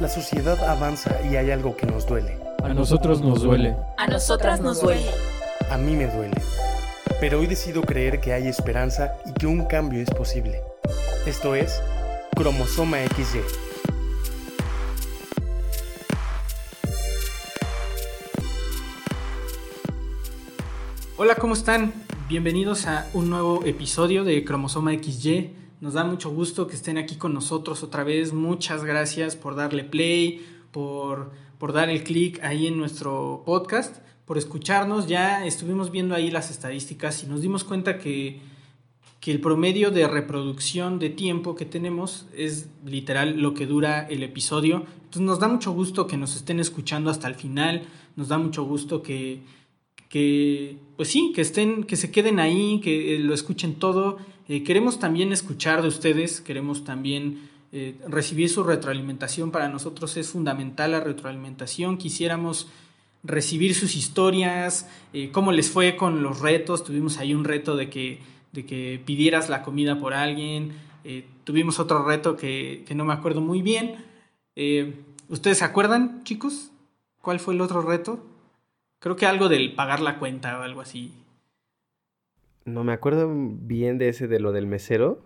La sociedad avanza y hay algo que nos duele. A nosotros nos duele. A nosotras nos duele. A mí me duele. Pero hoy decido creer que hay esperanza y que un cambio es posible. Esto es Cromosoma XY. Hola, ¿cómo están? Bienvenidos a un nuevo episodio de Cromosoma XY. Nos da mucho gusto que estén aquí con nosotros otra vez. Muchas gracias por darle play, por, por dar el clic ahí en nuestro podcast, por escucharnos. Ya estuvimos viendo ahí las estadísticas y nos dimos cuenta que, que el promedio de reproducción de tiempo que tenemos es literal lo que dura el episodio. Entonces nos da mucho gusto que nos estén escuchando hasta el final. Nos da mucho gusto que, que pues sí, que estén, que se queden ahí, que eh, lo escuchen todo. Eh, queremos también escuchar de ustedes, queremos también eh, recibir su retroalimentación. Para nosotros es fundamental la retroalimentación. Quisiéramos recibir sus historias, cómo les fue con los retos. Tuvimos ahí un reto de que, de que pidieras la comida por alguien. tuvimos otro reto que, que, no me acuerdo muy bien. ¿Ustedes se acuerdan, chicos? ¿Cuál fue el otro reto? Creo que algo del pagar la cuenta o algo así. No me acuerdo bien de ese de lo del mesero,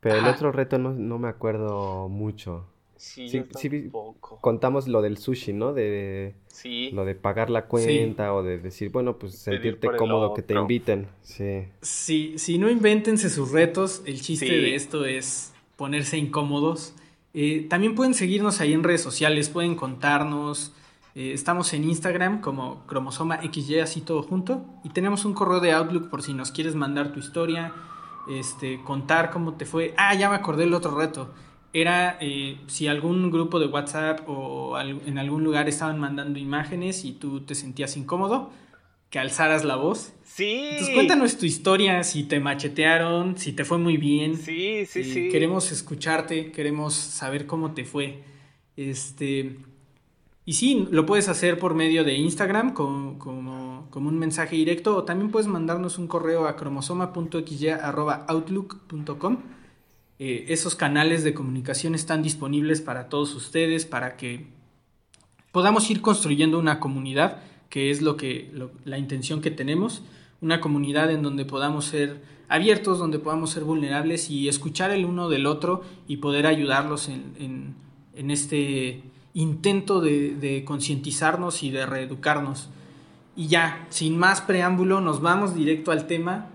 pero el otro reto no, me acuerdo mucho. Sí, sí, sí contamos lo del sushi, ¿no? De sí. lo de pagar la cuenta o de decir, bueno, pues sentirte cómodo que te inviten. Sí. Sí, si no invéntense sus retos, el chiste de esto es ponerse incómodos. Eh, también pueden seguirnos ahí en redes sociales, pueden contarnos, eh, estamos en Instagram como cromosoma XY, así todo junto. Y tenemos un correo de Outlook por si nos quieres mandar tu historia, este, contar cómo te fue. Ah, ya me acordé el otro reto. Era eh, si algún grupo de WhatsApp o en algún lugar estaban mandando imágenes y tú te sentías incómodo, que alzaras la voz. Sí. Entonces cuéntanos tu historia, si te machetearon, si te fue muy bien. Sí, sí, eh, sí. Queremos escucharte, queremos saber cómo te fue. Este, y sí, lo puedes hacer por medio de Instagram como, un mensaje directo o también puedes mandarnos un correo a cromosoma.xy.outlook.com. Eh, esos canales de comunicación están disponibles para todos ustedes, para que podamos ir construyendo una comunidad, que es lo que, la intención que tenemos, una comunidad en donde podamos ser abiertos, donde podamos ser vulnerables y escuchar el uno del otro y poder ayudarlos en este intento de, concientizarnos y de reeducarnos. Y ya, sin más preámbulo, nos vamos directo al tema,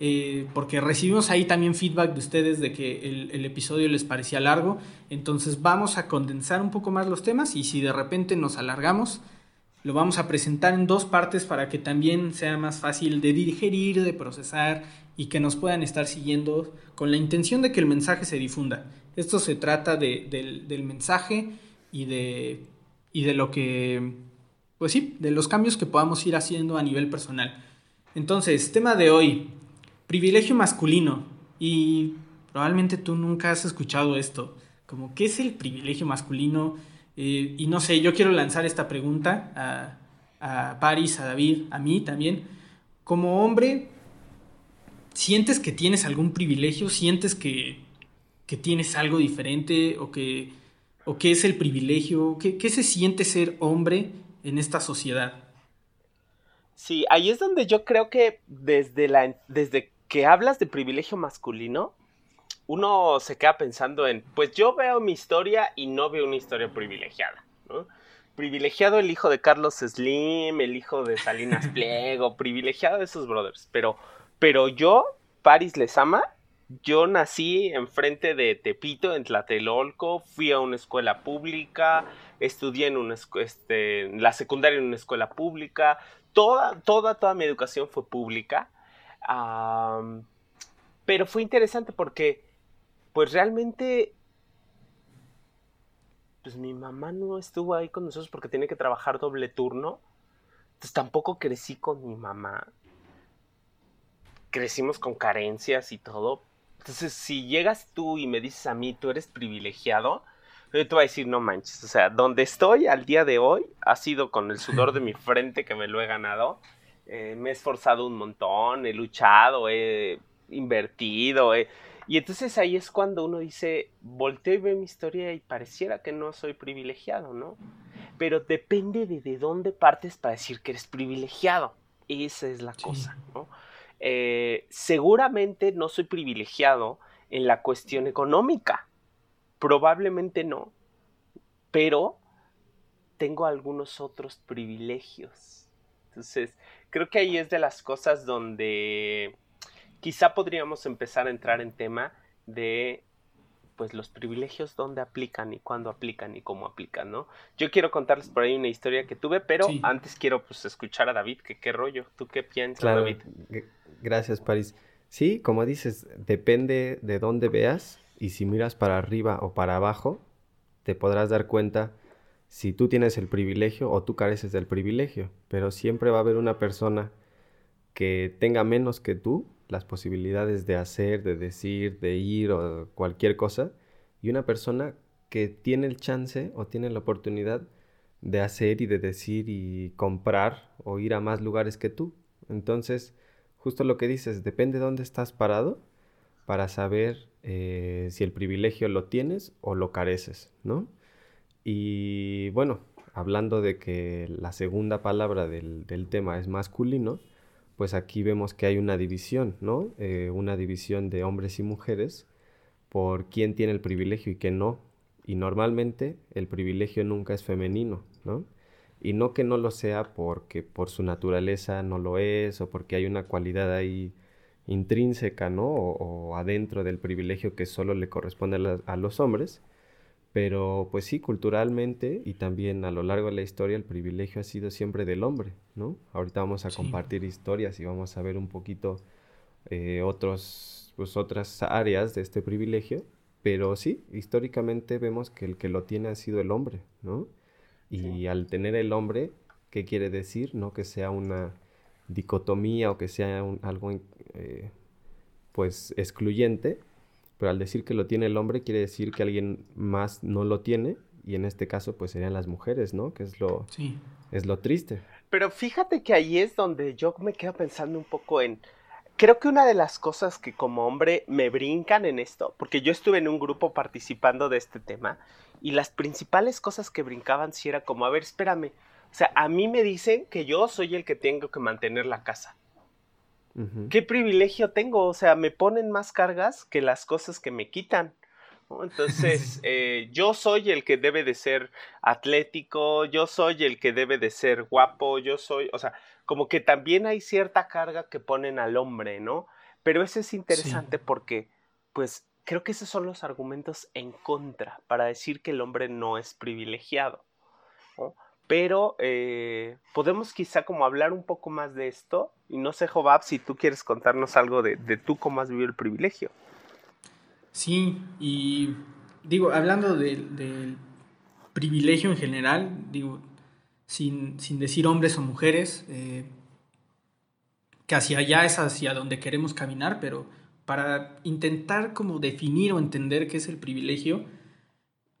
eh, porque recibimos ahí también feedback de ustedes de que el, episodio les parecía largo, entonces vamos a condensar un poco más los temas y si de repente nos alargamos, lo vamos a presentar en dos partes para que también sea más fácil de digerir, de procesar y que nos puedan estar siguiendo con la intención de que el mensaje se difunda. Esto se trata de, del, del mensaje y de, y de lo que, pues sí, de los cambios que podamos ir haciendo a nivel personal. Entonces, tema de hoy, privilegio masculino. Y probablemente tú nunca has escuchado esto. Como, ¿qué es el privilegio masculino? Eh, y no sé, yo quiero lanzar esta pregunta a, a Paris, a David, a mí también. Como hombre, ¿sientes que tienes algún privilegio? ¿Sientes que, que tienes algo diferente o que ¿O qué es el privilegio? ¿Qué, se siente ser hombre en esta sociedad? Sí, ahí es donde yo creo que desde, la, desde que hablas de privilegio masculino, uno se queda pensando en, pues yo veo mi historia y no veo una historia privilegiada, Privilegiado el hijo de Carlos Slim, el hijo de Salinas Pliego, privilegiado de esos brothers, pero, pero yo, Paris les ama, yo nací enfrente de Tepito, en Tlatelolco, fui a una escuela pública, estudié en una este, la secundaria en una escuela pública, toda, toda, toda mi educación fue pública. pero fue interesante porque, pues realmente, pues mi mamá no estuvo ahí con nosotros porque tiene que trabajar doble turno. Entonces tampoco crecí con mi mamá. Crecimos con carencias y todo, entonces, si llegas tú y me dices a mí, tú eres privilegiado, yo te voy a decir, no manches. O sea, donde estoy al día de hoy ha sido con el sudor de mi frente que me lo he ganado. Eh, me he esforzado un montón, he luchado, he invertido, Y entonces ahí es cuando uno dice, volteo y veo mi historia y pareciera que no soy privilegiado, ¿no? Pero depende de de dónde partes para decir que eres privilegiado. Esa es la cosa, ¿no? Eh, seguramente no soy privilegiado en la cuestión económica. Probablemente no. Pero tengo algunos otros privilegios. Entonces, creo que ahí es de las cosas donde quizá podríamos empezar a entrar en tema de pues los privilegios dónde aplican y cuándo aplican y cómo aplican, ¿no? Yo quiero contarles por ahí una historia que tuve, pero antes quiero pues escuchar a David, que qué rollo, ¿tú qué piensas, David? Gracias, París. Sí, como dices, depende de dónde veas y si miras para arriba o para abajo, te podrás dar cuenta si tú tienes el privilegio o tú careces del privilegio, pero siempre va a haber una persona que tenga menos que tú las posibilidades de hacer, de decir, de ir o cualquier cosa, y una persona que tiene el chance o tiene la oportunidad de hacer y de decir y comprar o ir a más lugares que tú. Entonces, justo lo que dices, depende de dónde estás parado para saber eh, si el privilegio lo tienes o lo careces, ¿no? Y bueno, hablando de que la segunda palabra del, del tema es masculino, pues aquí vemos que hay una división, ¿no? Eh, una división de hombres y mujeres por quién tiene el privilegio y quién no. Y normalmente el privilegio nunca es femenino, ¿no? Y no que no lo sea porque por su naturaleza no lo es o porque hay una cualidad ahí intrínseca, ¿no? O, adentro del privilegio que solo le corresponde a los hombres, pero pues sí, culturalmente y también a lo largo de la historia el privilegio ha sido siempre del hombre, ¿no? Ahorita vamos a compartir historias y vamos a ver un poquito eh, otros, pues, otras áreas de este privilegio, pero sí, históricamente vemos que el que lo tiene ha sido el hombre, ¿no? Y al tener el hombre, ¿qué quiere decir? No que sea una dicotomía o que sea algo eh, pues excluyente, pero al decir que lo tiene el hombre quiere decir que alguien más no lo tiene y en este caso pues serían las mujeres, ¿no? Que es lo, es lo triste. Pero fíjate que ahí es donde yo me quedo pensando un poco en... Creo que una de las cosas que como hombre me brincan en esto, porque yo estuve en un grupo participando de este tema y las principales cosas que brincaban sí era como, a ver, espérame, o sea, a mí me dicen que yo soy el que tengo que mantener la casa. ¿Qué privilegio tengo? O sea, me ponen más cargas que las cosas que me quitan. Entonces, eh, yo soy el que debe de ser atlético, yo soy el que debe de ser guapo, yo soy, o sea, como que también hay cierta carga que ponen al hombre, ¿no? Pero eso es interesante porque, pues, creo que esos son los argumentos en contra para decir que el hombre no es privilegiado. ¿no? Pero eh, podemos quizá como hablar un poco más de esto. Y no sé, Jobab, si tú quieres contarnos algo de, tú cómo has vivido el privilegio. Sí, y digo, hablando del privilegio en general, digo, sin, decir hombres o mujeres, eh, que hacia allá es hacia donde queremos caminar, pero para intentar como definir o entender qué es el privilegio,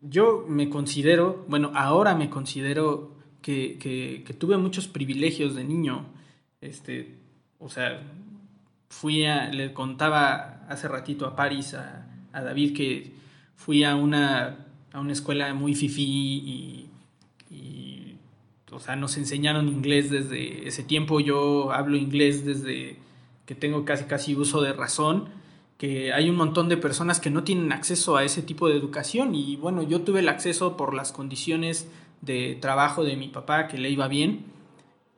yo me considero, bueno, ahora me considero que, tuve muchos privilegios de niño. Este, o sea, fui a, le contaba hace ratito a París, a, David, que fui a una, a una escuela muy fifí y, y, o sea, nos enseñaron inglés desde ese tiempo. Yo hablo inglés desde que tengo casi, casi uso de razón que hay un montón de personas que no tienen acceso a ese tipo de educación y bueno, yo tuve el acceso por las condiciones de trabajo de mi papá que le iba bien,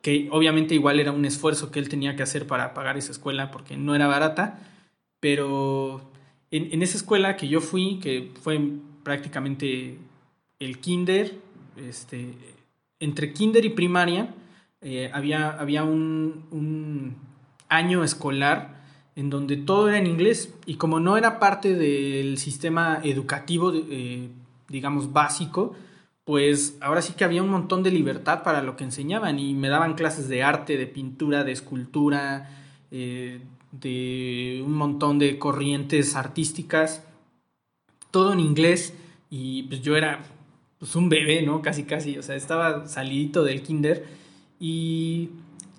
que obviamente igual era un esfuerzo que él tenía que hacer para pagar esa escuela porque no era barata, pero en, esa escuela que yo fui, que fue prácticamente el kinder, este, entre kinder y primaria, eh, había, había un, año escolar en donde todo era en inglés y como no era parte del sistema educativo, eh, digamos, básico, pues ahora sí que había un montón de libertad para lo que enseñaban y me daban clases de arte, de pintura, de escultura, eh, de un montón de corrientes artísticas, todo en inglés y pues yo era pues un bebé, ¿no? Casi, casi, o sea, estaba salidito del kinder y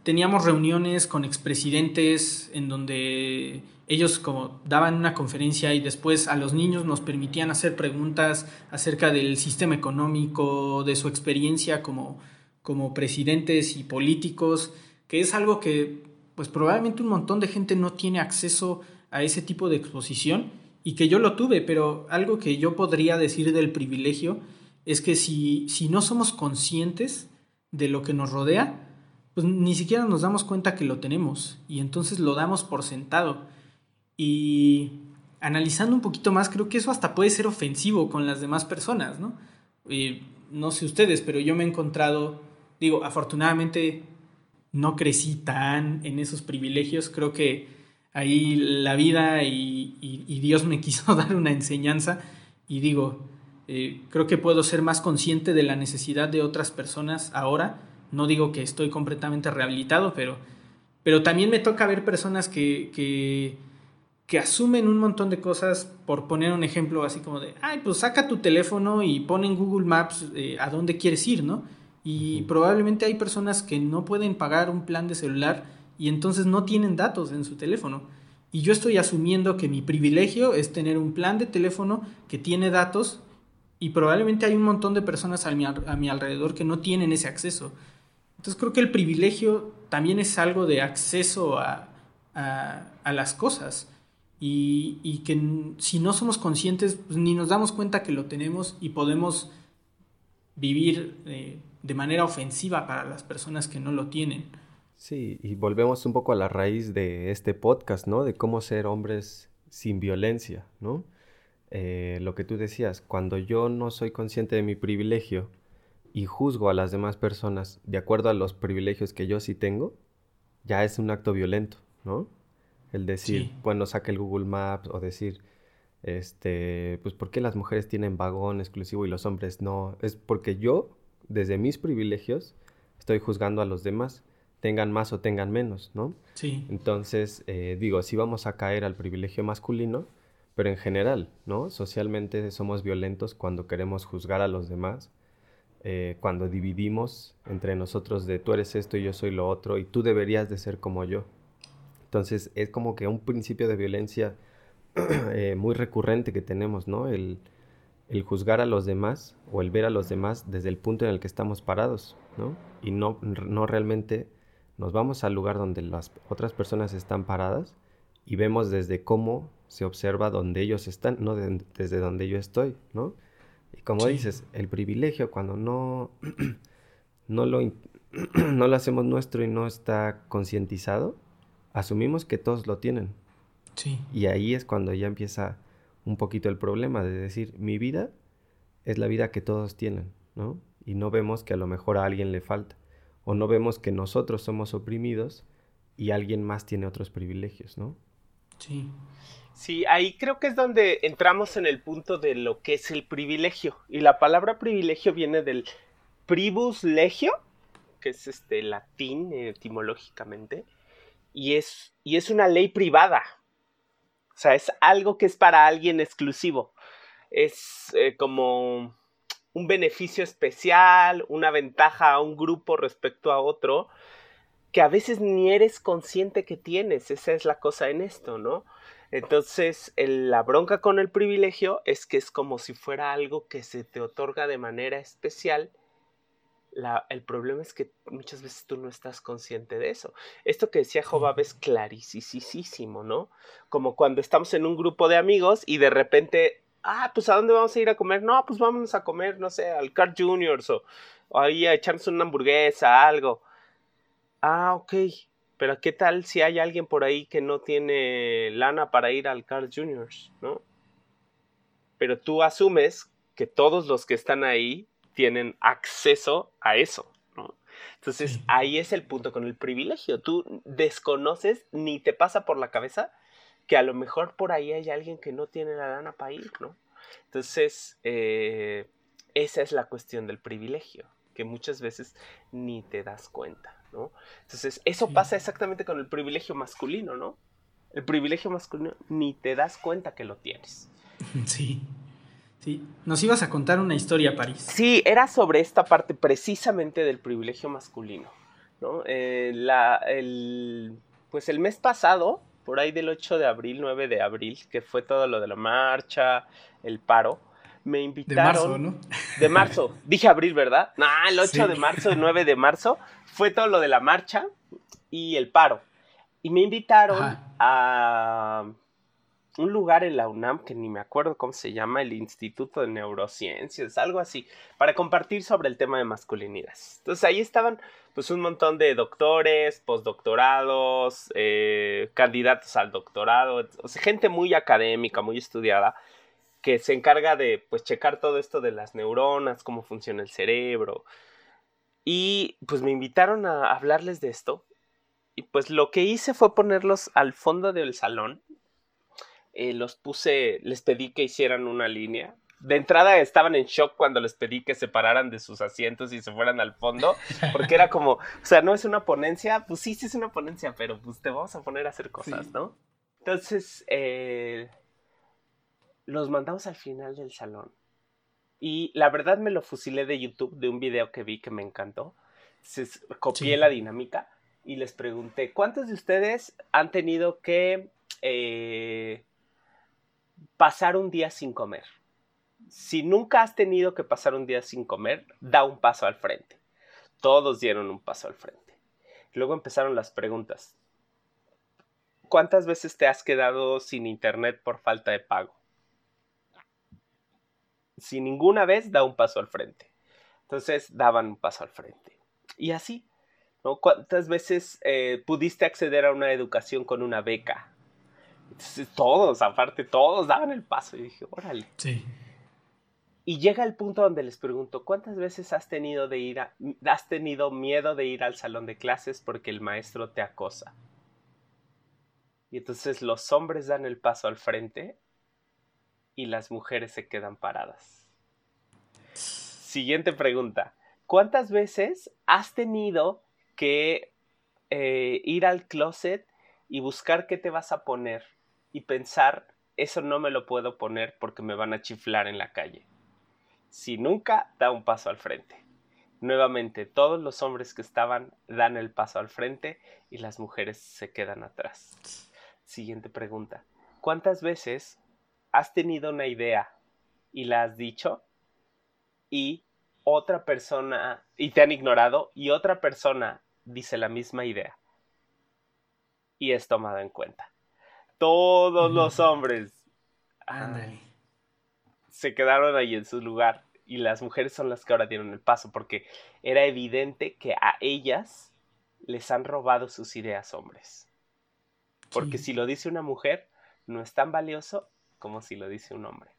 teníamos reuniones con expresidentes en donde ellos como daban una conferencia y después a los niños nos permitían hacer preguntas acerca del sistema económico, de su experiencia como, como presidentes y políticos, que es algo que pues probablemente un montón de gente no tiene acceso a ese tipo de exposición y que yo lo tuve, pero algo que yo podría decir del privilegio es que si, si no somos conscientes de lo que nos rodea, pues ni siquiera nos damos cuenta que lo tenemos y entonces lo damos por sentado. Y analizando un poquito más, creo que eso hasta puede ser ofensivo con las demás personas, ¿no? no sé ustedes, pero yo me he encontrado, digo, afortunadamente no crecí tan en esos privilegios, creo que ahí la vida y, Dios me quiso dar una enseñanza y digo, eh, creo que puedo ser más consciente de la necesidad de otras personas ahora no digo que estoy completamente rehabilitado, pero, pero también me toca ver personas que, que, asumen un montón de cosas, por poner un ejemplo así como de, ay, pues saca tu teléfono y pon en Google Maps eh, a dónde quieres ir, ¿no? Y probablemente hay personas que no pueden pagar un plan de celular y entonces no tienen datos en su teléfono. Y yo estoy asumiendo que mi privilegio es tener un plan de teléfono que tiene datos y probablemente hay un montón de personas a mi, a mi alrededor que no tienen ese acceso. Entonces creo que el privilegio también es algo de acceso a, las cosas y, que si no somos conscientes pues, ni nos damos cuenta que lo tenemos y podemos vivir eh, de manera ofensiva para las personas que no lo tienen. Sí, y volvemos un poco a la raíz de este podcast, ¿no? De cómo ser hombres sin violencia, ¿no? Eh, lo que tú decías, cuando yo no soy consciente de mi privilegio, y juzgo a las demás personas de acuerdo a los privilegios que yo sí tengo, ya es un acto violento, ¿no? El decir, bueno, saque el Google Maps o decir, este, pues, ¿por qué las mujeres tienen vagón exclusivo y los hombres no? Es porque yo, desde mis privilegios, estoy juzgando a los demás, tengan más o tengan menos, ¿no? Sí. Entonces, eh, digo, sí vamos a caer al privilegio masculino, pero en general, ¿no? Socialmente somos violentos cuando queremos juzgar a los demás eh, cuando dividimos entre nosotros de tú eres esto y yo soy lo otro y tú deberías de ser como yo. Entonces es como que un principio de violencia eh, muy recurrente que tenemos, ¿no? El, el, juzgar a los demás o el ver a los demás desde el punto en el que estamos parados, ¿no? Y no, no realmente nos vamos al lugar donde las otras personas están paradas y vemos desde cómo se observa donde ellos están, no desde donde yo estoy, ¿no? Y como dices, el privilegio cuando no, no, lo, no lo hacemos nuestro y no está concientizado, asumimos que todos lo tienen. Sí. Y ahí es cuando ya empieza un poquito el problema de decir, mi vida es la vida que todos tienen, ¿no? Y no vemos que a lo mejor a alguien le falta. O no vemos que nosotros somos oprimidos y alguien más tiene otros privilegios, ¿no? Sí. Sí, ahí creo que es donde entramos en el punto de lo que es el privilegio. Y la palabra privilegio viene del privus legio, que es este latín etimológicamente, y es, y es una ley privada. O sea, es algo que es para alguien exclusivo. Es eh, como un beneficio especial, una ventaja a un grupo respecto a otro, que a veces ni eres consciente que tienes. Esa es la cosa en esto, ¿no? Entonces, la bronca con el privilegio es que es como si fuera algo que se te otorga de manera especial. El problema es que muchas veces tú no estás consciente de eso. Esto que decía Jobab es clarísimo, ¿no? Como cuando estamos en un grupo de amigos y de repente, ah, pues ¿a dónde vamos a ir a comer? No, pues vámonos a comer, no sé, al Car Juniors o, o ahí a echarnos una hamburguesa, algo. Ah, ok pero ¿qué tal si hay alguien por ahí que no tiene lana para ir al Carl Juniors, ¿no? Pero tú asumes que todos los que están ahí tienen acceso a eso, ¿no? Entonces ahí es el punto con el privilegio. Tú desconoces ni te pasa por la cabeza que a lo mejor por ahí hay alguien que no tiene la lana para ir, ¿no? Entonces, eh, esa es la cuestión del privilegio, que muchas veces ni te das cuenta. Entonces, eso pasa exactamente con el privilegio masculino, ¿no? El privilegio masculino ni te das cuenta que lo tienes. Sí. Sí. Nos ibas a contar una historia, París. Sí, era sobre esta parte precisamente del privilegio masculino. ¿no? Eh, la, el, pues el mes pasado, por ahí del 8 de abril, 9 de abril, que fue todo lo de la marcha, el paro, me invitaron. De marzo, ¿no? De marzo. Dije abril, ¿verdad? No, el 8 de marzo, el 9 de marzo, fue todo lo de la marcha y el paro. Y me invitaron a un lugar en la UNAM que ni me acuerdo cómo se llama, el Instituto de Neurociencias, algo así, para compartir sobre el tema de masculinidades. Entonces ahí estaban pues un montón de doctores, postdoctorados, eh, candidatos al doctorado, o sea, gente muy académica, muy estudiada, que se encarga de pues checar todo esto de las neuronas, cómo funciona el cerebro. Y pues me invitaron a hablarles de esto. Y pues lo que hice fue ponerlos al fondo del salón eh, los puse, les pedí que hicieran una línea. De entrada estaban en shock cuando les pedí que se pararan de sus asientos y se fueran al fondo, porque era como, o sea, no es una ponencia, pues sí, sí es una ponencia, pero pues te vamos a poner a hacer cosas, ¿no? Entonces, eh, los mandamos al final del salón. Y la verdad me lo fusilé de YouTube, de un video que vi que me encantó. Entonces, copié la dinámica y les pregunté, ¿cuántos de ustedes han tenido que eh, pasar un día sin comer. Si nunca has tenido que pasar un día sin comer, da un paso al frente. Todos dieron un paso al frente. Luego empezaron las preguntas. ¿Cuántas veces te has quedado sin internet por falta de pago? Si ninguna vez, da un paso al frente. Entonces daban un paso al frente. Y así, ¿no? ¿Cuántas veces eh, pudiste acceder a una educación con una beca? Todos, aparte, todos daban el paso. Y dije, órale. Sí. Y llega el punto donde les pregunto, ¿cuántas veces has tenido, de ir has tenido miedo de ir al salón de clases porque el maestro te acosa? Y entonces los hombres dan el paso al frente y las mujeres se quedan paradas. Siguiente pregunta. ¿Cuántas veces has tenido que eh, ir al closet y buscar qué te vas a poner y pensar, eso no me lo puedo poner porque me van a chiflar en la calle. Si nunca, da un paso al frente. Nuevamente, todos los hombres que estaban dan el paso al frente y las mujeres se quedan atrás. Siguiente pregunta. ¿Cuántas veces has tenido una idea y la has dicho y otra persona y te han ignorado y otra persona dice la misma idea y es tomada en cuenta? Todos los hombres se quedaron ahí en su lugar y las mujeres son las que ahora dieron el paso porque era evidente que a ellas les han robado sus ideas hombres. Porque si lo dice una mujer, no es tan valioso como si lo dice un hombre.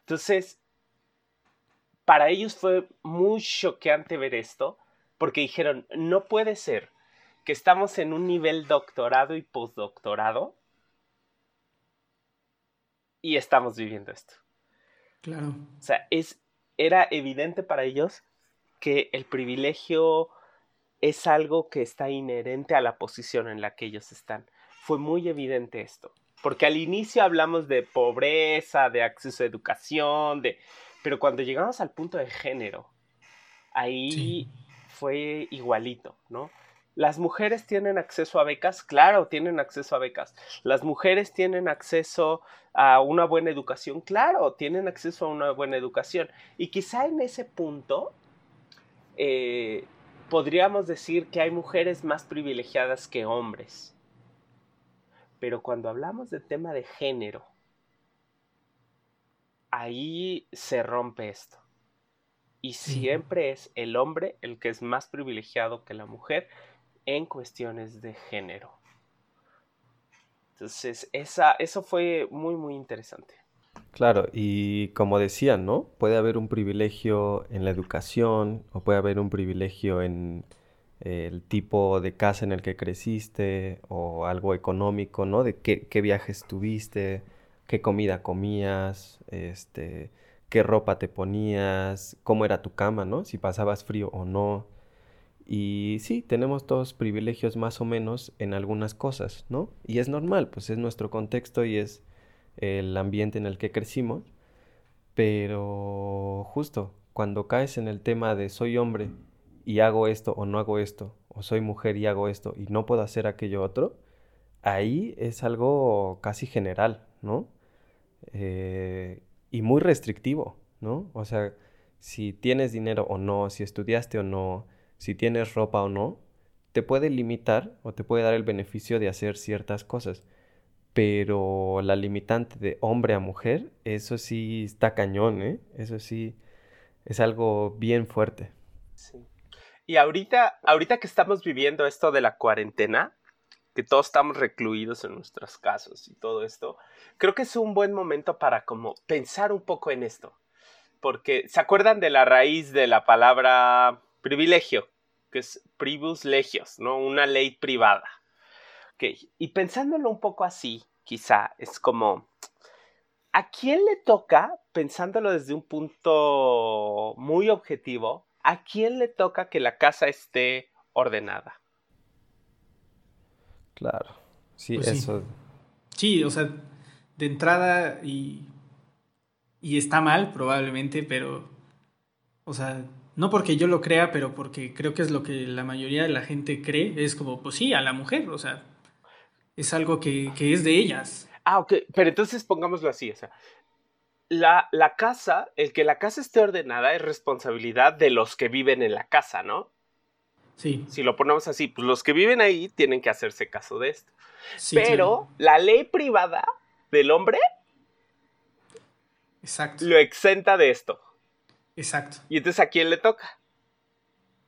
Entonces, para ellos fue muy choqueante ver esto, porque dijeron, no puede ser que estamos en un nivel doctorado y postdoctorado y estamos viviendo esto. Claro. O sea, es, era evidente para ellos que el privilegio es algo que está inherente a la posición en la que ellos están. Fue muy evidente esto. Porque al inicio hablamos de pobreza, de acceso a educación, de... pero cuando llegamos al punto de género, ahí fue igualito, ¿no? ¿Las mujeres tienen acceso a becas? Claro, tienen acceso a becas. ¿Las mujeres tienen acceso a una buena educación? Claro, tienen acceso a una buena educación. Y quizá en ese punto eh, podríamos decir que hay mujeres más privilegiadas que hombres. Pero cuando hablamos del tema de género, ahí se rompe esto. Y siempre es el hombre el que es más privilegiado que la mujer en cuestiones de género. Entonces, esa, eso fue muy, muy interesante. Claro, y como decían, ¿no? Puede haber un privilegio en la educación o puede haber un privilegio en el tipo de casa en el que creciste o algo económico, ¿no? De qué, qué viajes tuviste, qué comida comías, este, qué ropa te ponías, cómo era tu cama, ¿no? Si pasabas frío o no. Y sí, tenemos todos privilegios más o menos en algunas cosas, ¿no? Y es normal, pues es nuestro contexto y es el ambiente en el que crecimos. Pero justo cuando caes en el tema de soy hombre y hago esto o no hago esto, o soy mujer y hago esto y no puedo hacer aquello otro, ahí es algo casi general, ¿no? Eh, y muy restrictivo, ¿no? O sea, si tienes dinero o no, si estudiaste o no, si tienes ropa o no, te puede limitar o te puede dar el beneficio de hacer ciertas cosas. Pero la limitante de hombre a mujer, eso sí está cañón, ¿eh? Eso sí es algo bien fuerte. Sí. Y ahorita, ahorita que estamos viviendo esto de la cuarentena, que todos estamos recluidos en nuestras casas y todo esto, creo que es un buen momento para como pensar un poco en esto. Porque, ¿se acuerdan de la raíz de la palabra privilegio? Que es privus legios, ¿no? Una ley privada. Okay. Y pensándolo un poco así, quizá es como, ¿a quién le toca, pensándolo desde un punto muy objetivo, ¿a quién le toca que la casa esté ordenada? Claro, sí, Pues sí. eso. Sí, o sea, de entrada y, y está mal probablemente, pero, o sea, no porque yo lo crea, pero porque creo que es lo que la mayoría de la gente cree, es como, pues sí, a la mujer, o sea, es algo que, que es de ellas. Ah, ok, pero entonces pongámoslo así, o sea, la, la casa, el que la casa esté ordenada es responsabilidad de los que viven en la casa, ¿no? Sí, Si lo ponemos así, pues los que viven ahí tienen que hacerse caso de esto. sí. pero la ley privada del hombre Exacto, lo exenta de esto. Exacto. Y entonces, ¿a quién le toca?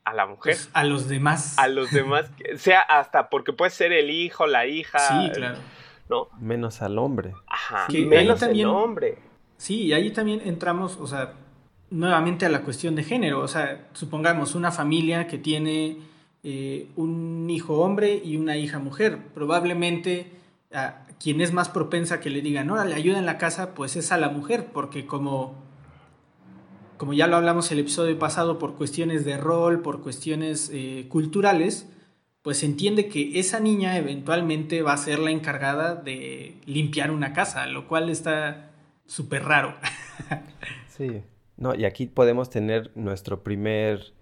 A la mujer. Pues, a los demás. a los demás, que- sea hasta porque puede ser el hijo, la hija, Sí, claro. ¿no? Menos al hombre. Ajá, ahí menos también- el hombre. Sí, y ahí también entramos, o sea, nuevamente a la cuestión de género. O sea, supongamos una familia que tiene eh, un hijo hombre y una hija mujer. Probablemente a quien es más propensa que le digan, órale, ayuda en la casa, pues es a la mujer, porque como, como ya lo hablamos el episodio pasado, por cuestiones de rol, por cuestiones eh, culturales, pues entiende que esa niña eventualmente va a ser la encargada de limpiar una casa, lo cual está súper raro. Sí. No, y aquí podemos tener nuestro primer,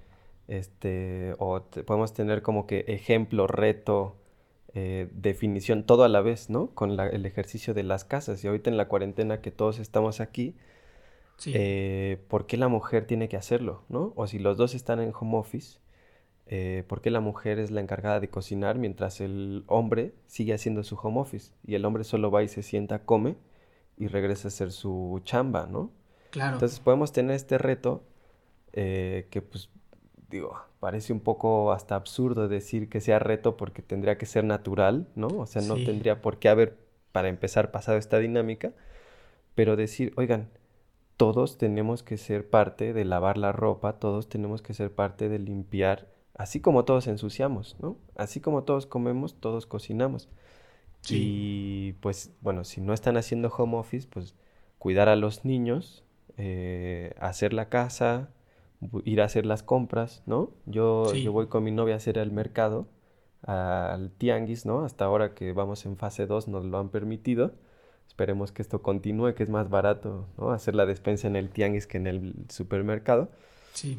este, o podemos tener como que ejemplo, reto, eh, definición, todo a la vez, ¿no? Con el ejercicio de las casas. Y ahorita en la cuarentena que todos estamos aquí, Sí. eh, ¿por qué la mujer tiene que hacerlo, ¿no? O si los dos están en home office, eh, ¿por qué la mujer es la encargada de cocinar mientras el hombre sigue haciendo su home office? Y el hombre solo va y se sienta, come y regresa a hacer su chamba, ¿no? claro. Entonces podemos tener este reto eh, que pues digo, parece un poco hasta absurdo decir que sea reto porque tendría que ser natural, ¿no? O sea, no Sí. tendría por qué haber, para empezar, pasado esta dinámica, pero decir, oigan, todos tenemos que ser parte de lavar la ropa, todos tenemos que ser parte de limpiar, así como todos ensuciamos, ¿no? Así como todos comemos, todos cocinamos. Sí. Y pues bueno, si no están haciendo home office, pues cuidar a los niños, eh, hacer la casa, ir a hacer las compras, ¿no? Yo, Sí. yo voy con mi novia a hacer el mercado, al tianguis, ¿no? Hasta ahora que vamos en fase 2 nos lo han permitido. Esperemos que esto continúe, que es más barato, ¿no? Hacer la despensa en el tianguis que en el supermercado. Sí,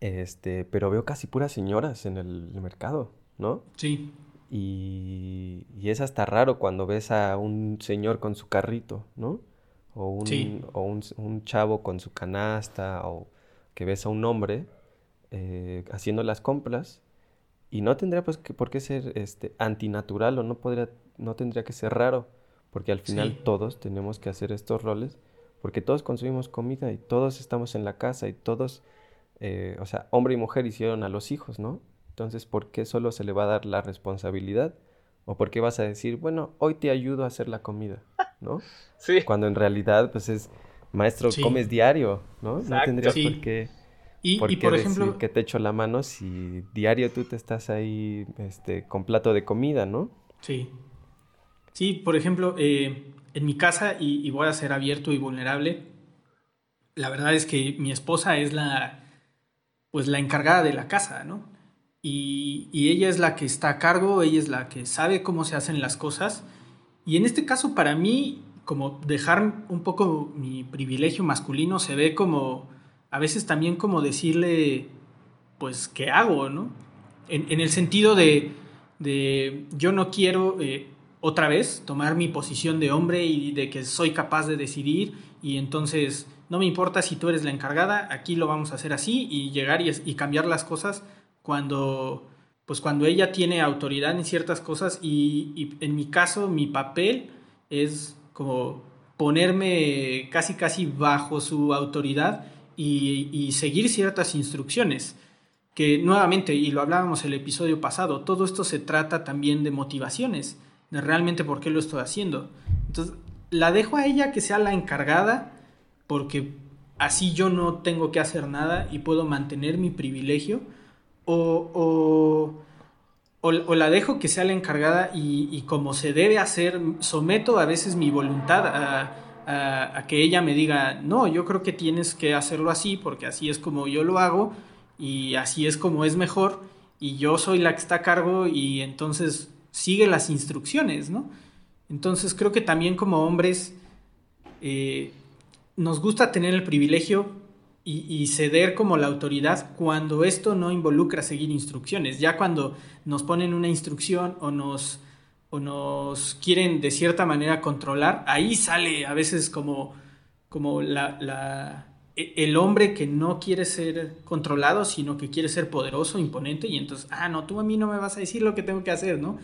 Este, pero veo casi puras señoras en el mercado, ¿no? sí, Y, y es hasta raro cuando ves a un señor con su carrito, ¿no? O un, Sí. o un, un chavo con su canasta, o que ves a un hombre eh, haciendo las compras. Y no tendría pues que, por qué ser este, antinatural o no, podría, no tendría que ser raro, porque al final Sí. todos tenemos que hacer estos roles, porque todos consumimos comida y todos estamos en la casa y todos, eh, o sea, hombre y mujer hicieron a los hijos, ¿no? Entonces, ¿por qué solo se le va a dar la responsabilidad? ¿O por qué vas a decir, bueno, hoy te ayudo a hacer la comida, ¿no? Sí. Cuando en realidad, pues es, maestro, Sí. comes diario, ¿no? No tendrías Sí. por qué, Y, por y qué por decir ejemplo, que te echo la mano si diario tú te estás ahí, este, con plato de comida, ¿no? sí. Sí, por ejemplo, eh, en mi casa, y, voy a ser abierto y vulnerable, la verdad es que mi esposa es la, pues la encargada de la casa, ¿no? Y, ella es la que está a cargo, ella es la que sabe cómo se hacen las cosas. Y en este caso, para mí, como dejar un poco mi privilegio masculino se ve como, a veces también como decirle, pues, ¿qué hago, no? en, el sentido de, yo no quiero eh, otra vez tomar mi posición de hombre y de que soy capaz de decidir y entonces no me importa si tú eres la encargada, aquí lo vamos a hacer así y llegar y, y cambiar las cosas cuando pues cuando ella tiene autoridad en ciertas cosas y, en mi caso mi papel es como ponerme casi casi bajo su autoridad y, seguir ciertas instrucciones. Que nuevamente, y lo hablábamos el episodio pasado, todo esto se trata también de motivaciones, de realmente por qué lo estoy haciendo. Entonces, la dejo a ella que sea la encargada, porque así yo no tengo que hacer nada y puedo mantener mi privilegio o, o, la dejo que sea la encargada y, como se debe hacer, someto a veces mi voluntad a, que ella me diga, no, yo creo que tienes que hacerlo así porque así es como yo lo hago y así es como es mejor y yo soy la que está a cargo y entonces sigue las instrucciones, ¿no? Entonces creo que también como hombres eh, nos gusta tener el privilegio y, ceder como la autoridad cuando esto no involucra seguir instrucciones. Ya cuando nos ponen una instrucción o nos, o nos quieren de cierta manera controlar, ahí sale a veces como, como e, el hombre que no quiere ser controlado, sino que quiere ser poderoso, imponente, y entonces, ah, no, tú a mí no me vas a decir lo que tengo que hacer, ¿no?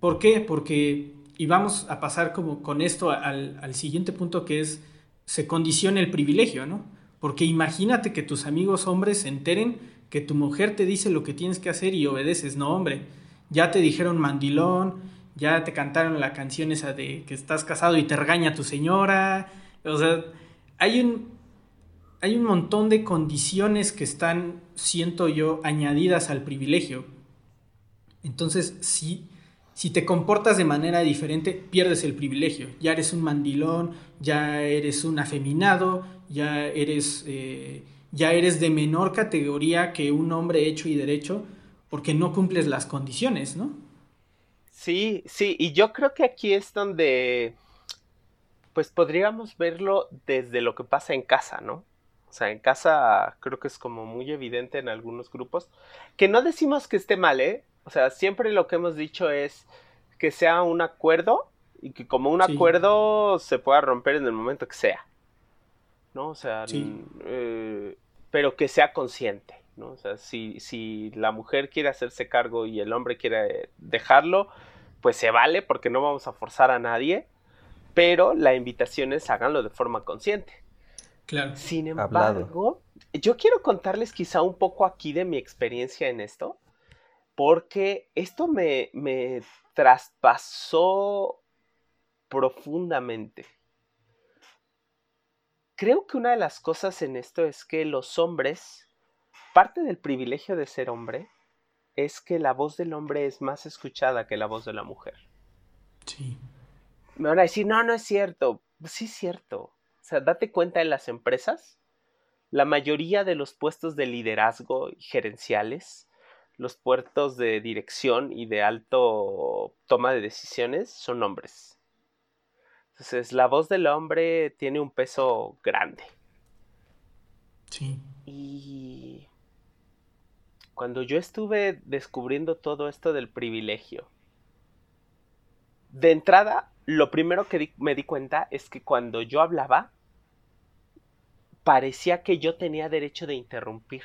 ¿Por qué? Porque, y vamos a pasar como con esto al, siguiente punto que es, se condiciona el privilegio, ¿no? Porque imagínate que tus amigos hombres se enteren que tu mujer te dice lo que tienes que hacer y obedeces. No, hombre, ya te dijeron mandilón, ya te cantaron la canción esa de que estás casado y te regaña tu señora. O sea, hay un, hay un montón de condiciones que están, siento yo, añadidas al privilegio. Entonces, si, si te comportas de manera diferente, pierdes el privilegio. Ya eres un mandilón, ya eres un afeminado, ya eres, eh, ya eres de menor categoría que un hombre hecho y derecho porque no cumples las condiciones, ¿no? Sí, sí, y yo creo que aquí es donde, pues podríamos verlo desde lo que pasa en casa, ¿no? O sea, en casa creo que es como muy evidente en algunos grupos, que no decimos que esté mal, ¿eh? O sea, siempre lo que hemos dicho es que sea un acuerdo y que como un acuerdo se pueda romper en el momento que sea. ¿no? O sea, eh, pero que sea consciente, ¿no? O sea, si, si la mujer quiere hacerse cargo y el hombre quiere dejarlo, pues se vale porque no vamos a forzar a nadie, pero la invitación es háganlo de forma consciente. Claro. Sin embargo, yo quiero contarles quizá un poco aquí de mi experiencia en esto, porque esto me, me traspasó profundamente creo que una de las cosas en esto es que los hombres, parte del privilegio de ser hombre, es que la voz del hombre es más escuchada que la voz de la mujer. Sí. Me van a decir, no, no es cierto. Sí es cierto. O sea, date cuenta en las empresas, la mayoría de los puestos de liderazgo y gerenciales, los puertos de dirección y de alto toma de decisiones son hombres. Entonces, la voz del hombre tiene un peso grande. Sí. Y cuando yo estuve descubriendo todo esto del privilegio, de entrada, lo primero que me di cuenta es que cuando yo hablaba, parecía que yo tenía derecho de interrumpir.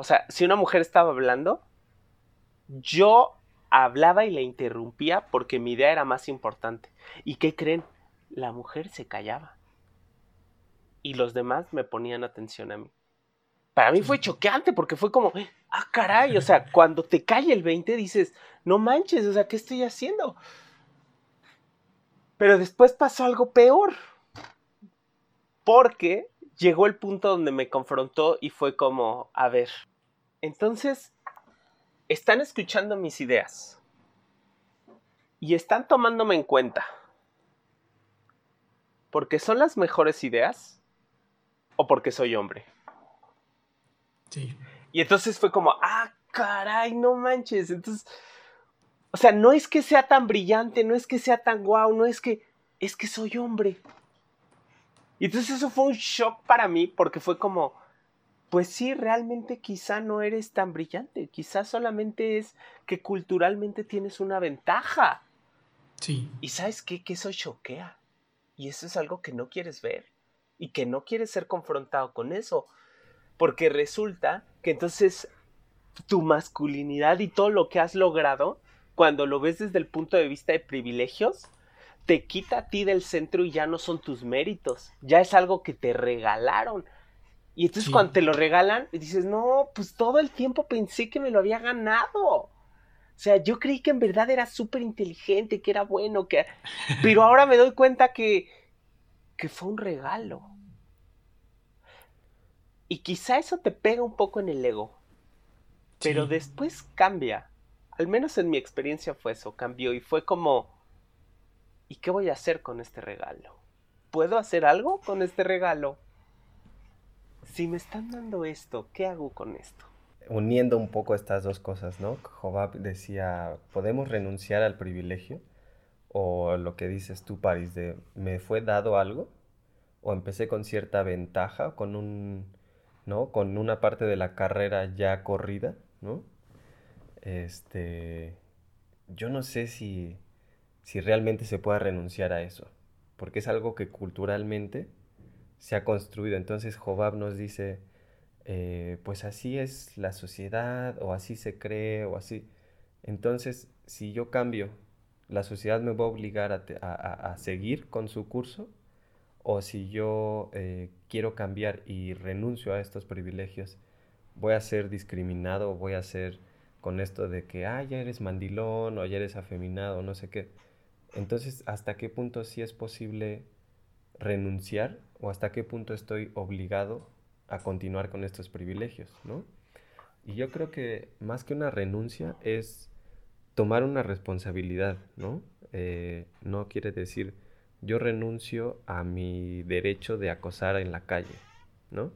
O sea, si una mujer estaba hablando, yo hablaba y le interrumpía porque mi idea era más importante. ¿Y qué creen? La mujer se callaba. Y los demás me ponían atención a mí. Para mí fue choqueante porque fue como, ah, caray, o sea, cuando te cae el 20 dices, no manches, o sea, ¿qué estoy haciendo? Pero después pasó algo peor. Porque llegó el punto donde me confrontó y fue como, a ver, entonces están escuchando mis ideas y están tomándome en cuenta. ¿Porque son las mejores ideas o porque soy hombre? Sí. Y entonces fue como, ah, caray, no manches. Entonces, o sea, no es que sea tan brillante, no es que sea tan guau, no es que, es que soy hombre. Y entonces eso fue un shock para mí porque fue como, pues sí, realmente quizá no eres tan brillante, quizá solamente es que culturalmente tienes una ventaja. Sí. Y sabes qué, que eso choquea. Y eso es algo que no quieres ver y que no quieres ser confrontado con eso. Porque resulta que entonces tu masculinidad y todo lo que has logrado, cuando lo ves desde el punto de vista de privilegios, te quita a ti del centro y ya no son tus méritos, ya es algo que te regalaron. Y entonces cuando te lo regalan, dices, no, pues todo el tiempo pensé que me lo había ganado. O sea, yo creí que en verdad era súper inteligente, que era bueno, que... Pero ahora me doy cuenta que, que fue un regalo. Y quizá eso te pega un poco en el ego. Pero después cambia. Al menos en mi experiencia fue eso, cambió y fue como, ¿y qué voy a hacer con este regalo? ¿Puedo hacer algo con este regalo? Si me están dando esto, ¿qué hago con esto? Uniendo un poco estas dos cosas, ¿no? Jobab decía, ¿podemos renunciar al privilegio? O lo que dices tú, París, de ¿me fue dado algo? ¿O empecé con cierta ventaja, con un, ¿no? Con una parte de la carrera ya corrida, ¿no? Este, yo no sé si si realmente se puede renunciar a eso, porque es algo que culturalmente se ha construido. Entonces Jobab nos dice, eh, pues así es la sociedad, o así se cree, o así. Entonces, si yo cambio, la sociedad me va a obligar a, seguir con su curso, o si yo eh, quiero cambiar y renuncio a estos privilegios, voy a ser discriminado, voy a ser con esto de que, ah, ya eres mandilón, o ya eres afeminado, no sé qué. Entonces, ¿hasta qué punto sí es posible renunciar o hasta qué punto estoy obligado a continuar con estos privilegios, ¿no? Y yo creo que más que una renuncia es tomar una responsabilidad, ¿no? Eh, no quiere decir yo renuncio a mi derecho de acosar en la calle, ¿no?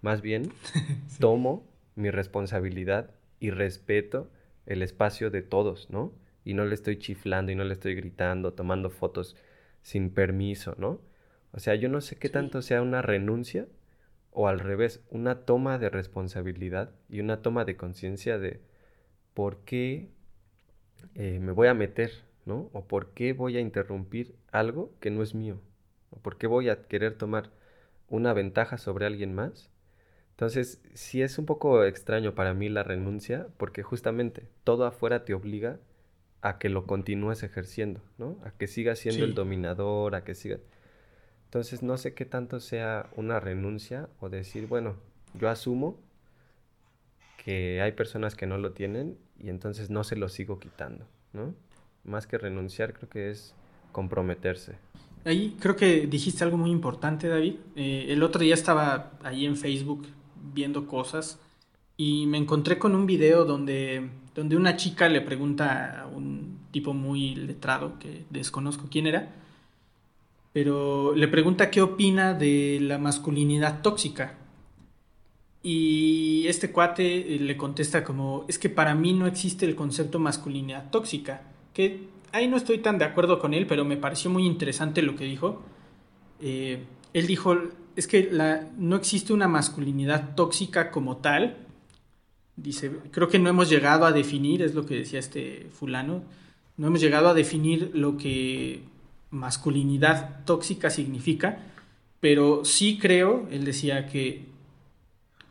Más bien tomo mi responsabilidad y respeto el espacio de todos, ¿no? Y no le estoy chiflando y no le estoy gritando, tomando fotos sin permiso, ¿no? O sea, yo no sé qué tanto sea una renuncia o al revés, una toma de responsabilidad y una toma de conciencia de por qué eh, me voy a meter, ¿no? O por qué voy a interrumpir algo que no es mío, o por qué voy a querer tomar una ventaja sobre alguien más. Entonces, sí es un poco extraño para mí la renuncia, porque justamente todo afuera te obliga a que lo continúes ejerciendo, ¿no? A que sigas siendo el dominador, a que sigas... Entonces no sé qué tanto sea una renuncia o decir, bueno, yo asumo que hay personas que no lo tienen y entonces no se lo sigo quitando, ¿no? Más que renunciar creo que es comprometerse. Ahí creo que dijiste algo muy importante, David. Eh, el otro día estaba ahí en Facebook viendo cosas y me encontré con un video donde donde una chica le pregunta a un tipo muy letrado, que desconozco quién era, pero le pregunta qué opina de la masculinidad tóxica. Y este cuate eh, le contesta como, es que para mí no existe el concepto masculinidad tóxica, que ahí no estoy tan de acuerdo con él, pero me pareció muy interesante lo que dijo. Eh, él dijo, es que la, no existe una masculinidad tóxica como tal, Dice, creo que no hemos llegado a definir, es lo que decía este fulano, no hemos llegado a definir lo que masculinidad tóxica significa, pero sí creo, él decía que,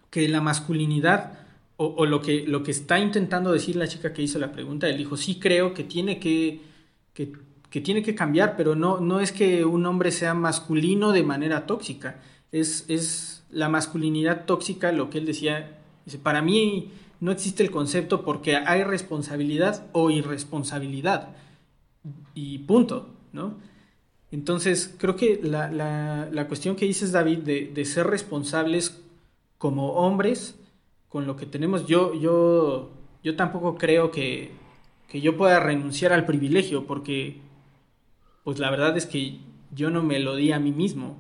que la masculinidad, o, lo, que, lo que está intentando decir la chica que hizo la pregunta, él dijo, sí creo que tiene que, que, tiene que cambiar, pero no, no es que un hombre sea masculino de manera tóxica, es, es la masculinidad tóxica, lo que él decía, Dice, para mí no existe el concepto porque hay responsabilidad o irresponsabilidad. Y punto, ¿no? Entonces, creo que la, cuestión que dices, David, de, ser responsables como hombres con lo que tenemos, yo, yo, yo tampoco creo que, yo pueda renunciar al privilegio, porque, pues la verdad es que yo no me lo di a mí mismo.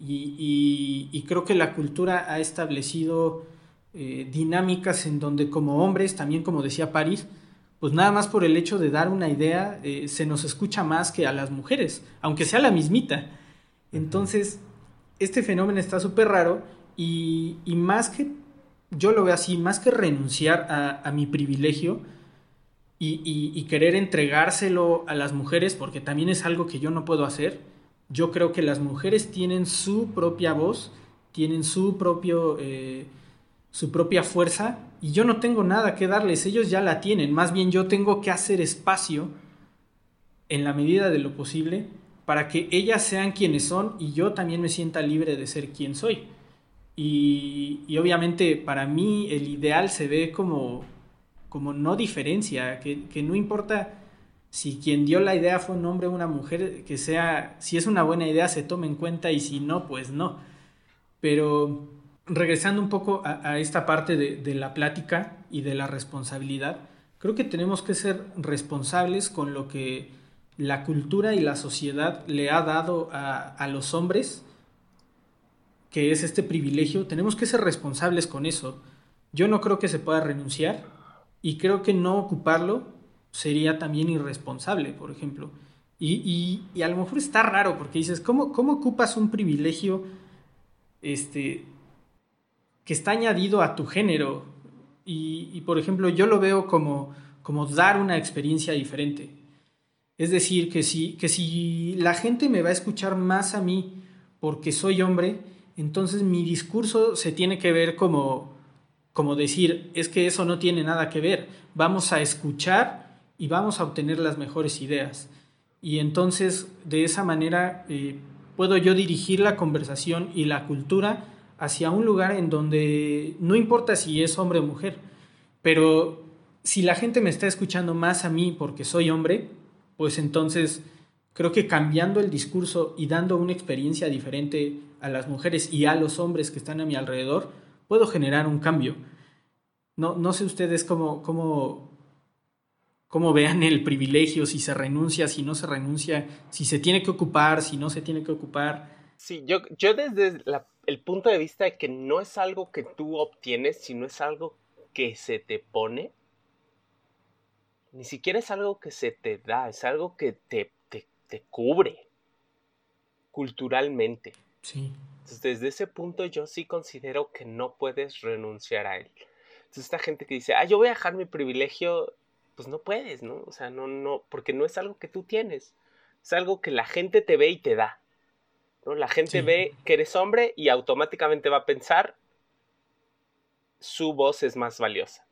y creo que la cultura ha establecido eh, dinámicas en donde como hombres, también como decía París, pues nada más por el hecho de dar una idea, eh, se nos escucha más que a las mujeres, aunque sea la mismita. Entonces, este fenómeno está súper raro y, más que yo lo veo así, más que renunciar a, mi privilegio y, querer entregárselo a las mujeres, porque también es algo que yo no puedo hacer, yo creo que las mujeres tienen su propia voz, tienen su propio... Eh, su propia fuerza y yo no tengo nada que darles, ellos ya la tienen, más bien yo tengo que hacer espacio en la medida de lo posible para que ellas sean quienes son y yo también me sienta libre de ser quien soy. Y, obviamente para mí el ideal se ve como, como no diferencia, que, que no importa si quien dio la idea fue un hombre o una mujer, que sea, si es una buena idea se tome en cuenta y si no, pues no. Pero regresando un poco a, esta parte de, la plática y de la responsabilidad, creo que tenemos que ser responsables con lo que la cultura y la sociedad le ha dado a, los hombres, que es este privilegio, tenemos que ser responsables con eso. Yo no creo que se pueda renunciar y creo que no ocuparlo sería también irresponsable, por ejemplo. Y, a lo mejor está raro porque dices, ¿cómo, cómo ocupas un privilegio este, que está añadido a tu género. Y, por ejemplo, yo lo veo como, dar una experiencia diferente. Es decir, que si, que si la gente me va a escuchar más a mí porque soy hombre, entonces mi discurso se tiene que ver como, como decir, es que eso no tiene nada que ver, vamos a escuchar y vamos a obtener las mejores ideas. Y entonces, de esa manera, eh, puedo yo dirigir la conversación y la cultura hacia un lugar en donde no importa si es hombre o mujer, pero si la gente me está escuchando más a mí porque soy hombre, pues entonces creo que cambiando el discurso y dando una experiencia diferente a las mujeres y a los hombres que están a mi alrededor, puedo generar un cambio. No, no sé ustedes cómo, cómo, cómo vean el privilegio, si se renuncia, si no se renuncia, si se tiene que ocupar, si no se tiene que ocupar. Sí, yo, yo desde la el punto de vista de que no es algo que tú obtienes, sino es algo que se te pone. Ni siquiera es algo que se te da, es algo que te, te, cubre culturalmente. Sí. Entonces, desde ese punto yo sí considero que no puedes renunciar a él. Entonces, esta gente que dice, ah, yo voy a dejar mi privilegio, pues no puedes, ¿no? O sea, no, no, porque no es algo que tú tienes. Es algo que la gente te ve y te da. La gente ve que eres hombre y automáticamente va a pensar su voz es más valiosa.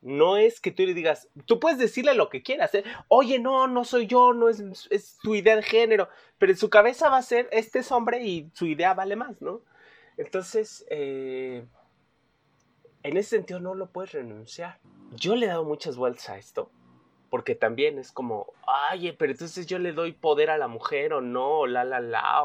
No es que tú le digas, tú puedes decirle lo que quieras, ¿eh? oye, no, no soy yo, no es, es tu idea de género, pero en su cabeza va a ser, este es hombre y su idea vale más, ¿no? Entonces, eh, en ese sentido no lo puedes renunciar. Yo le he dado muchas vueltas a esto porque también es como, ay, pero entonces yo le doy poder a la mujer o no, la, la, la.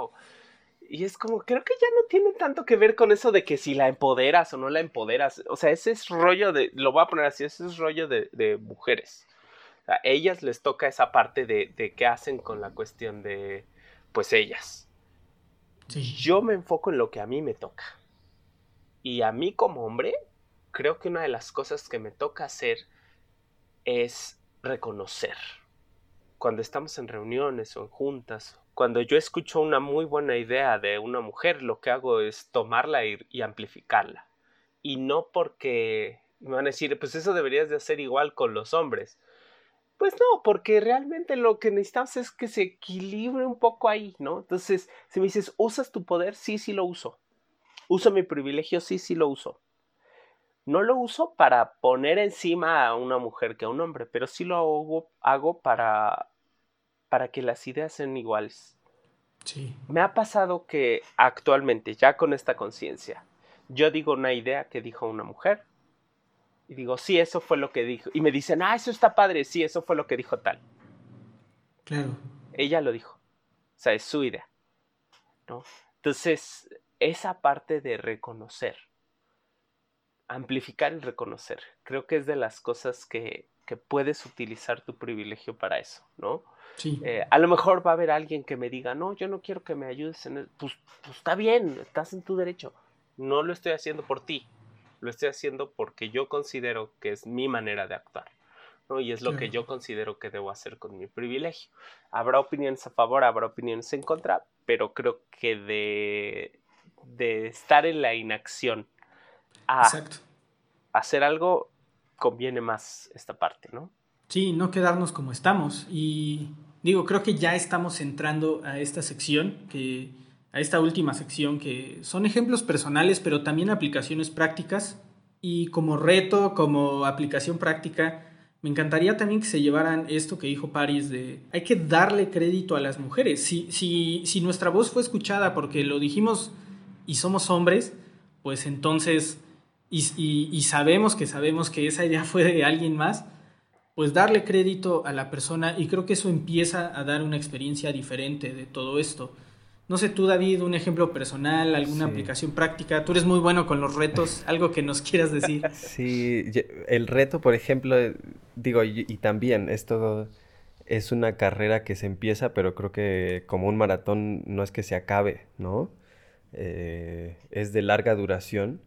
Y es como, creo que ya no tiene tanto que ver con eso de que si la empoderas o no la empoderas. O sea, ese es rollo de, lo voy a poner así, ese es rollo de, de mujeres. a ellas les toca esa parte de, de qué hacen con la cuestión de, pues ellas. Yo me enfoco en lo que a mí me toca. Y a mí como hombre, creo que una de las cosas que me toca hacer es reconocer. Cuando estamos en reuniones o en juntas, cuando yo escucho una muy buena idea de una mujer, lo que hago es tomarla y, amplificarla. Y no porque me van a decir, pues eso deberías de hacer igual con los hombres. Pues no, porque realmente lo que necesitamos es que se equilibre un poco ahí, ¿no? Entonces, si me dices, ¿usas tu poder? Sí, sí lo uso. ¿Uso mi privilegio? Sí, sí lo uso no lo uso para poner encima a una mujer que a un hombre, pero sí lo hago, hago para, para que las ideas sean iguales. Sí. Me ha pasado que actualmente, ya con esta conciencia, yo digo una idea que dijo una mujer y digo, sí, eso fue lo que dijo. Y me dicen, ah, eso está padre, sí, eso fue lo que dijo tal. Claro. Ella lo dijo. O sea, es su idea. ¿no? Entonces, esa parte de reconocer amplificar y reconocer. Creo que es de las cosas que, puedes utilizar tu privilegio para eso, ¿no? Sí. Eh, a lo mejor va a haber alguien que me diga, no, yo no quiero que me ayudes en eso. Pues, pues, está bien, estás en tu derecho. No lo estoy haciendo por ti, lo estoy haciendo porque yo considero que es mi manera de actuar. ¿no? Y es lo que yo considero que debo hacer con mi privilegio. Habrá opiniones a favor, habrá opiniones en contra, pero creo que de, de estar en la inacción a hacer algo, conviene más esta parte, ¿no? Sí, no quedarnos como estamos. Y digo, creo que ya estamos entrando a esta sección, que, a esta última sección, que son ejemplos personales, pero también aplicaciones prácticas. Y como reto, como aplicación práctica, me encantaría también que se llevaran esto que dijo Paris de hay que darle crédito a las mujeres. Si, si, si nuestra voz fue escuchada porque lo dijimos y somos hombres, pues entonces, y, y, sabemos que sabemos que esa idea fue de alguien más, pues darle crédito a la persona y creo que eso empieza a dar una experiencia diferente de todo esto. No sé tú, David, un ejemplo personal, alguna aplicación práctica. Tú eres muy bueno con los retos, algo que nos quieras decir. Sí, el reto, por ejemplo, digo, y, también esto es una carrera que se empieza, pero creo que como un maratón no es que se acabe, ¿no? Eh, es de larga duración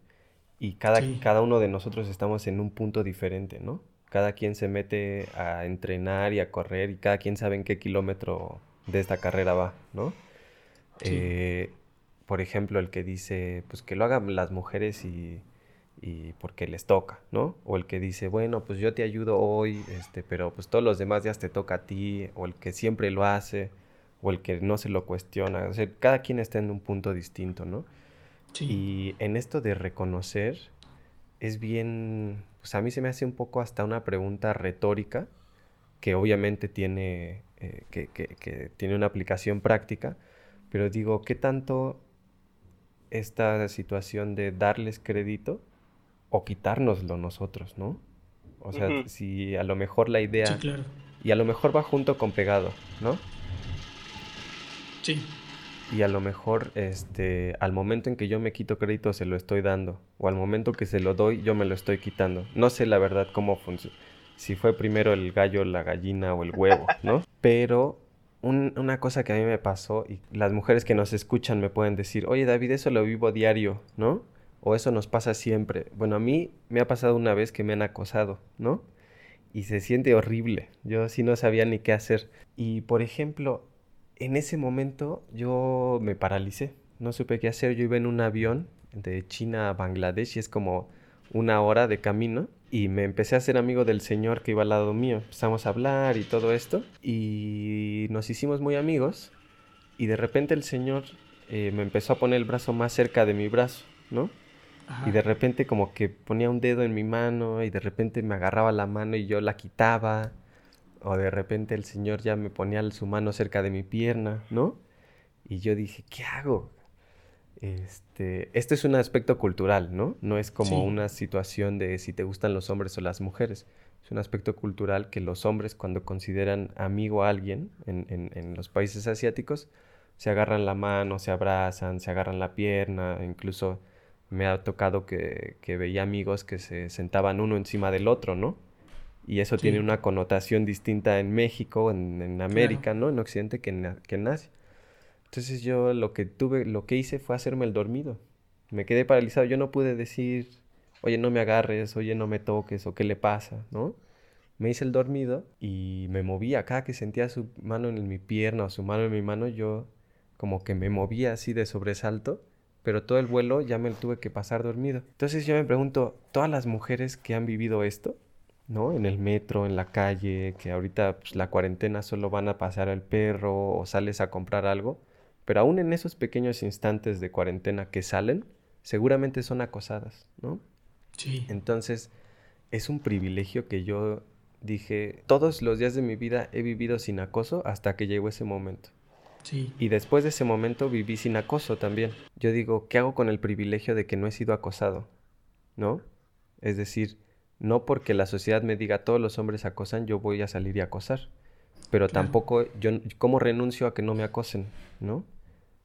y cada, cada uno de nosotros estamos en un punto diferente, ¿no? Cada quien se mete a entrenar y a correr y cada quien sabe en qué kilómetro de esta carrera va, ¿no? Eh, por ejemplo, el que dice, pues que lo hagan las mujeres y, y, porque les toca, ¿no? O el que dice, bueno, pues yo te ayudo hoy, este, pero pues todos los demás días te toca a ti, o el que siempre lo hace, o el que no se lo cuestiona. O sea, cada quien está en un punto distinto, ¿no? Y en esto de reconocer, es bien, pues a mí se me hace un poco hasta una pregunta retórica, que obviamente tiene, eh, que, que, tiene una aplicación práctica, pero digo, ¿qué tanto esta situación de darles crédito o quitárnoslo nosotros, ¿no? O sea, si a lo mejor la idea... Sí, claro. Y a lo mejor va junto con pegado, ¿no? Sí. Y a lo mejor, este, al momento en que yo me quito crédito se lo estoy dando. O al momento que se lo doy, yo me lo estoy quitando. No sé la verdad cómo funciona. Si fue primero el gallo, la gallina o el huevo, ¿no? Pero una cosa que a mí me pasó, y las mujeres que nos escuchan me pueden decir, oye David, eso lo vivo diario, ¿no? O eso nos pasa siempre. Bueno, a mí me ha pasado una vez que me han acosado, ¿no? Y se siente horrible. Yo sí no sabía ni qué hacer. Y por ejemplo, en ese momento yo me paralicé. No supe qué hacer. Yo iba en un avión de China a Bangladesh y es como una hora de camino y me empecé a hacer amigo del señor que iba al lado mío. Empezamos a hablar y todo esto y nos hicimos muy amigos y de repente el señor eh, me empezó a poner el brazo más cerca de mi brazo, ¿no? Y de repente como que ponía un dedo en mi mano y de repente me agarraba la mano y yo la quitaba. O de repente el señor ya me ponía su mano cerca de mi pierna, ¿no? Y yo dije, ¿qué hago? Este, este es un aspecto cultural, ¿no? No es como una situación de si te gustan los hombres o las mujeres. Es un aspecto cultural que los hombres cuando consideran amigo a alguien en, en, en los países asiáticos, se agarran la mano, se abrazan, se agarran la pierna, incluso me ha tocado que, que, veía amigos que se sentaban uno encima del otro, ¿no? Y eso tiene una connotación distinta en México, en, en América, ¿no? En Occidente que en, que en Asia. Entonces yo lo que tuve, lo que hice fue hacerme el dormido. Me quedé paralizado. Yo no pude decir, oye, no me agarres, oye, no me toques, o qué le pasa, ¿no? Me hice el dormido y me movía. Cada que sentía su mano en mi pierna o su mano en mi mano, yo como que me movía así de sobresalto pero todo el vuelo ya me lo tuve que pasar dormido. Entonces yo me pregunto, todas las mujeres que han vivido esto, ¿no? En el metro, en la calle, que ahorita pues, la cuarentena solo van a pasar al perro o sales a comprar algo, pero aún en esos pequeños instantes de cuarentena que salen, seguramente son acosadas, ¿no? Sí. Entonces, es un privilegio que yo dije, todos los días de mi vida he vivido sin acoso hasta que llegó ese momento. Y después de ese momento viví sin acoso también. Yo digo, ¿qué hago con el privilegio de que no he sido acosado? ¿No? Es decir, no porque la sociedad me diga todos los hombres acosan, yo voy a salir y acosar. Pero tampoco, yo, ¿cómo renuncio a que no me acosen? ¿No?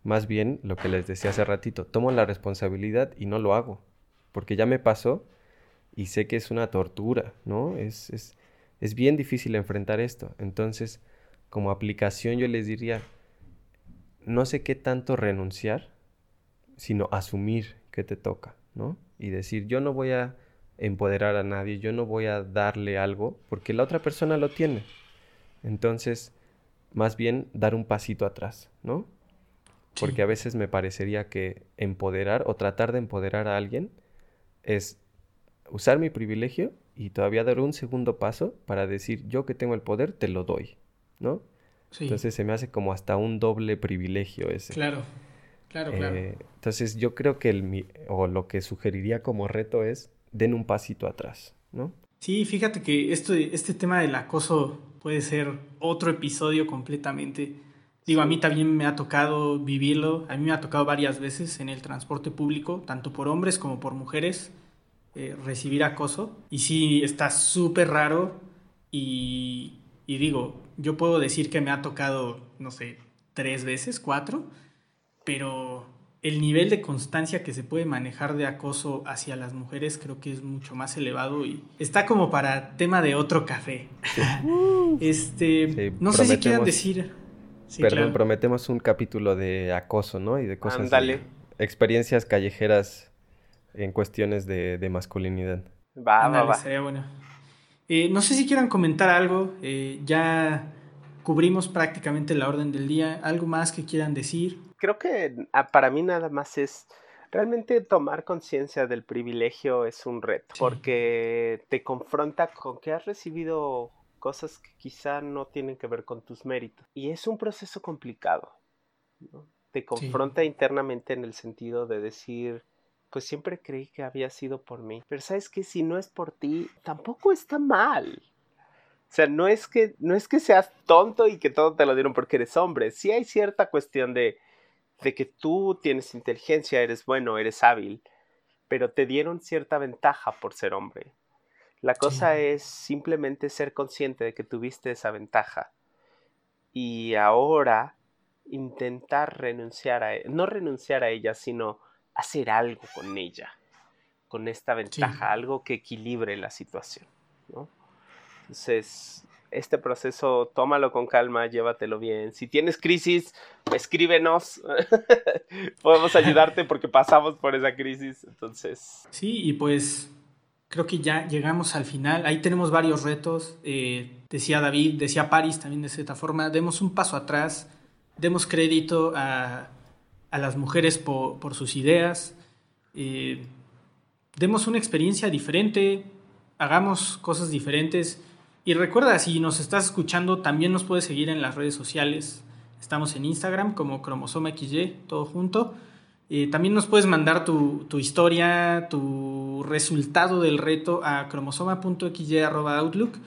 Más bien, lo que les decía hace ratito, tomo la responsabilidad y no lo hago. Porque ya me pasó y sé que es una tortura, ¿no? Es, es, es bien difícil enfrentar esto. Entonces, como aplicación yo les diría, no sé qué tanto renunciar, sino asumir que te toca, ¿no? Y decir, yo no voy a empoderar a nadie, yo no voy a darle algo, porque la otra persona lo tiene. Entonces, más bien dar un pasito atrás, ¿no? Porque a veces me parecería que empoderar o tratar de empoderar a alguien es usar mi privilegio y todavía dar un segundo paso para decir, yo que tengo el poder, te lo doy, ¿no? Entonces se me hace como hasta un doble privilegio ese. Claro, claro, claro. Eh, entonces yo creo que el, o lo que sugeriría como reto es, den un pasito atrás, ¿no? Sí, fíjate que esto, este tema del acoso puede ser otro episodio completamente. Digo, a mí también me ha tocado vivirlo, a mí me ha tocado varias veces en el transporte público, tanto por hombres como por mujeres, eh, recibir acoso. Y sí, está súper raro y, y digo, yo puedo decir que me ha tocado, no sé, tres veces, cuatro, pero el nivel de constancia que se puede manejar de acoso hacia las mujeres creo que es mucho más elevado y está como para tema de otro café. este, no sé si quieran decir. perdón, prometemos un capítulo de acoso, ¿no? Y de cosas. experiencias callejeras en cuestiones de, masculinidad. Va, va, va. Sería bueno. Eh, no sé si quieran comentar algo. Eh, ya cubrimos prácticamente la orden del día. ¿Algo más que quieran decir? Creo que ah, para mí nada más es realmente tomar conciencia del privilegio es un reto, porque te confronta con que has recibido cosas que quizá no tienen que ver con tus méritos. Y es un proceso complicado. Te confronta internamente en el sentido de decir, pues siempre creí que había sido por mí. Pero sabes que si no es por ti, tampoco está mal. O sea, no es que, no es que seas tonto y que todo te lo dieron porque eres hombre. Sí hay cierta cuestión de de que tú tienes inteligencia, eres bueno, eres hábil, pero te dieron cierta ventaja por ser hombre. La cosa es simplemente ser consciente de que tuviste esa ventaja y ahora intentar renunciar a, e, no renunciar a ella, sino hacer algo con ella, con esta ventaja, algo que equilibre la situación. ¿no? Entonces, este proceso tómalo con calma, llévatelo bien. Si tienes crisis, escríbenos. Podemos ayudarte porque pasamos por esa crisis. Entonces. Sí, y pues creo que ya llegamos al final. Ahí tenemos varios retos. Eh, decía David, decía Paris también de cierta forma. Demos un paso atrás, demos crédito a, las mujeres por, sus ideas. Eh, demos una experiencia diferente, hagamos cosas diferentes y recuerda, si nos estás escuchando, también nos puedes seguir en las redes sociales. Estamos en Instagram como Cromosoma XY, todo junto. Eh, también nos puedes mandar tu, historia, tu resultado del reto a cromosoma.xy.outlook.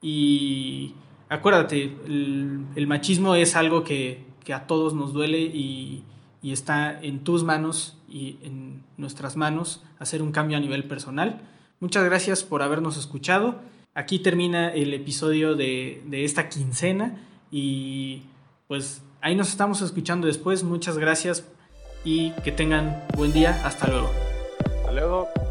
Y acuérdate, el, machismo es algo que, a todos nos duele y, y está en tus manos y en nuestras manos hacer un cambio a nivel personal. Muchas gracias por habernos escuchado. Aquí termina el episodio de, de esta quincena y pues ahí nos estamos escuchando después. Muchas gracias y que tengan buen día. Hasta luego. Hasta luego.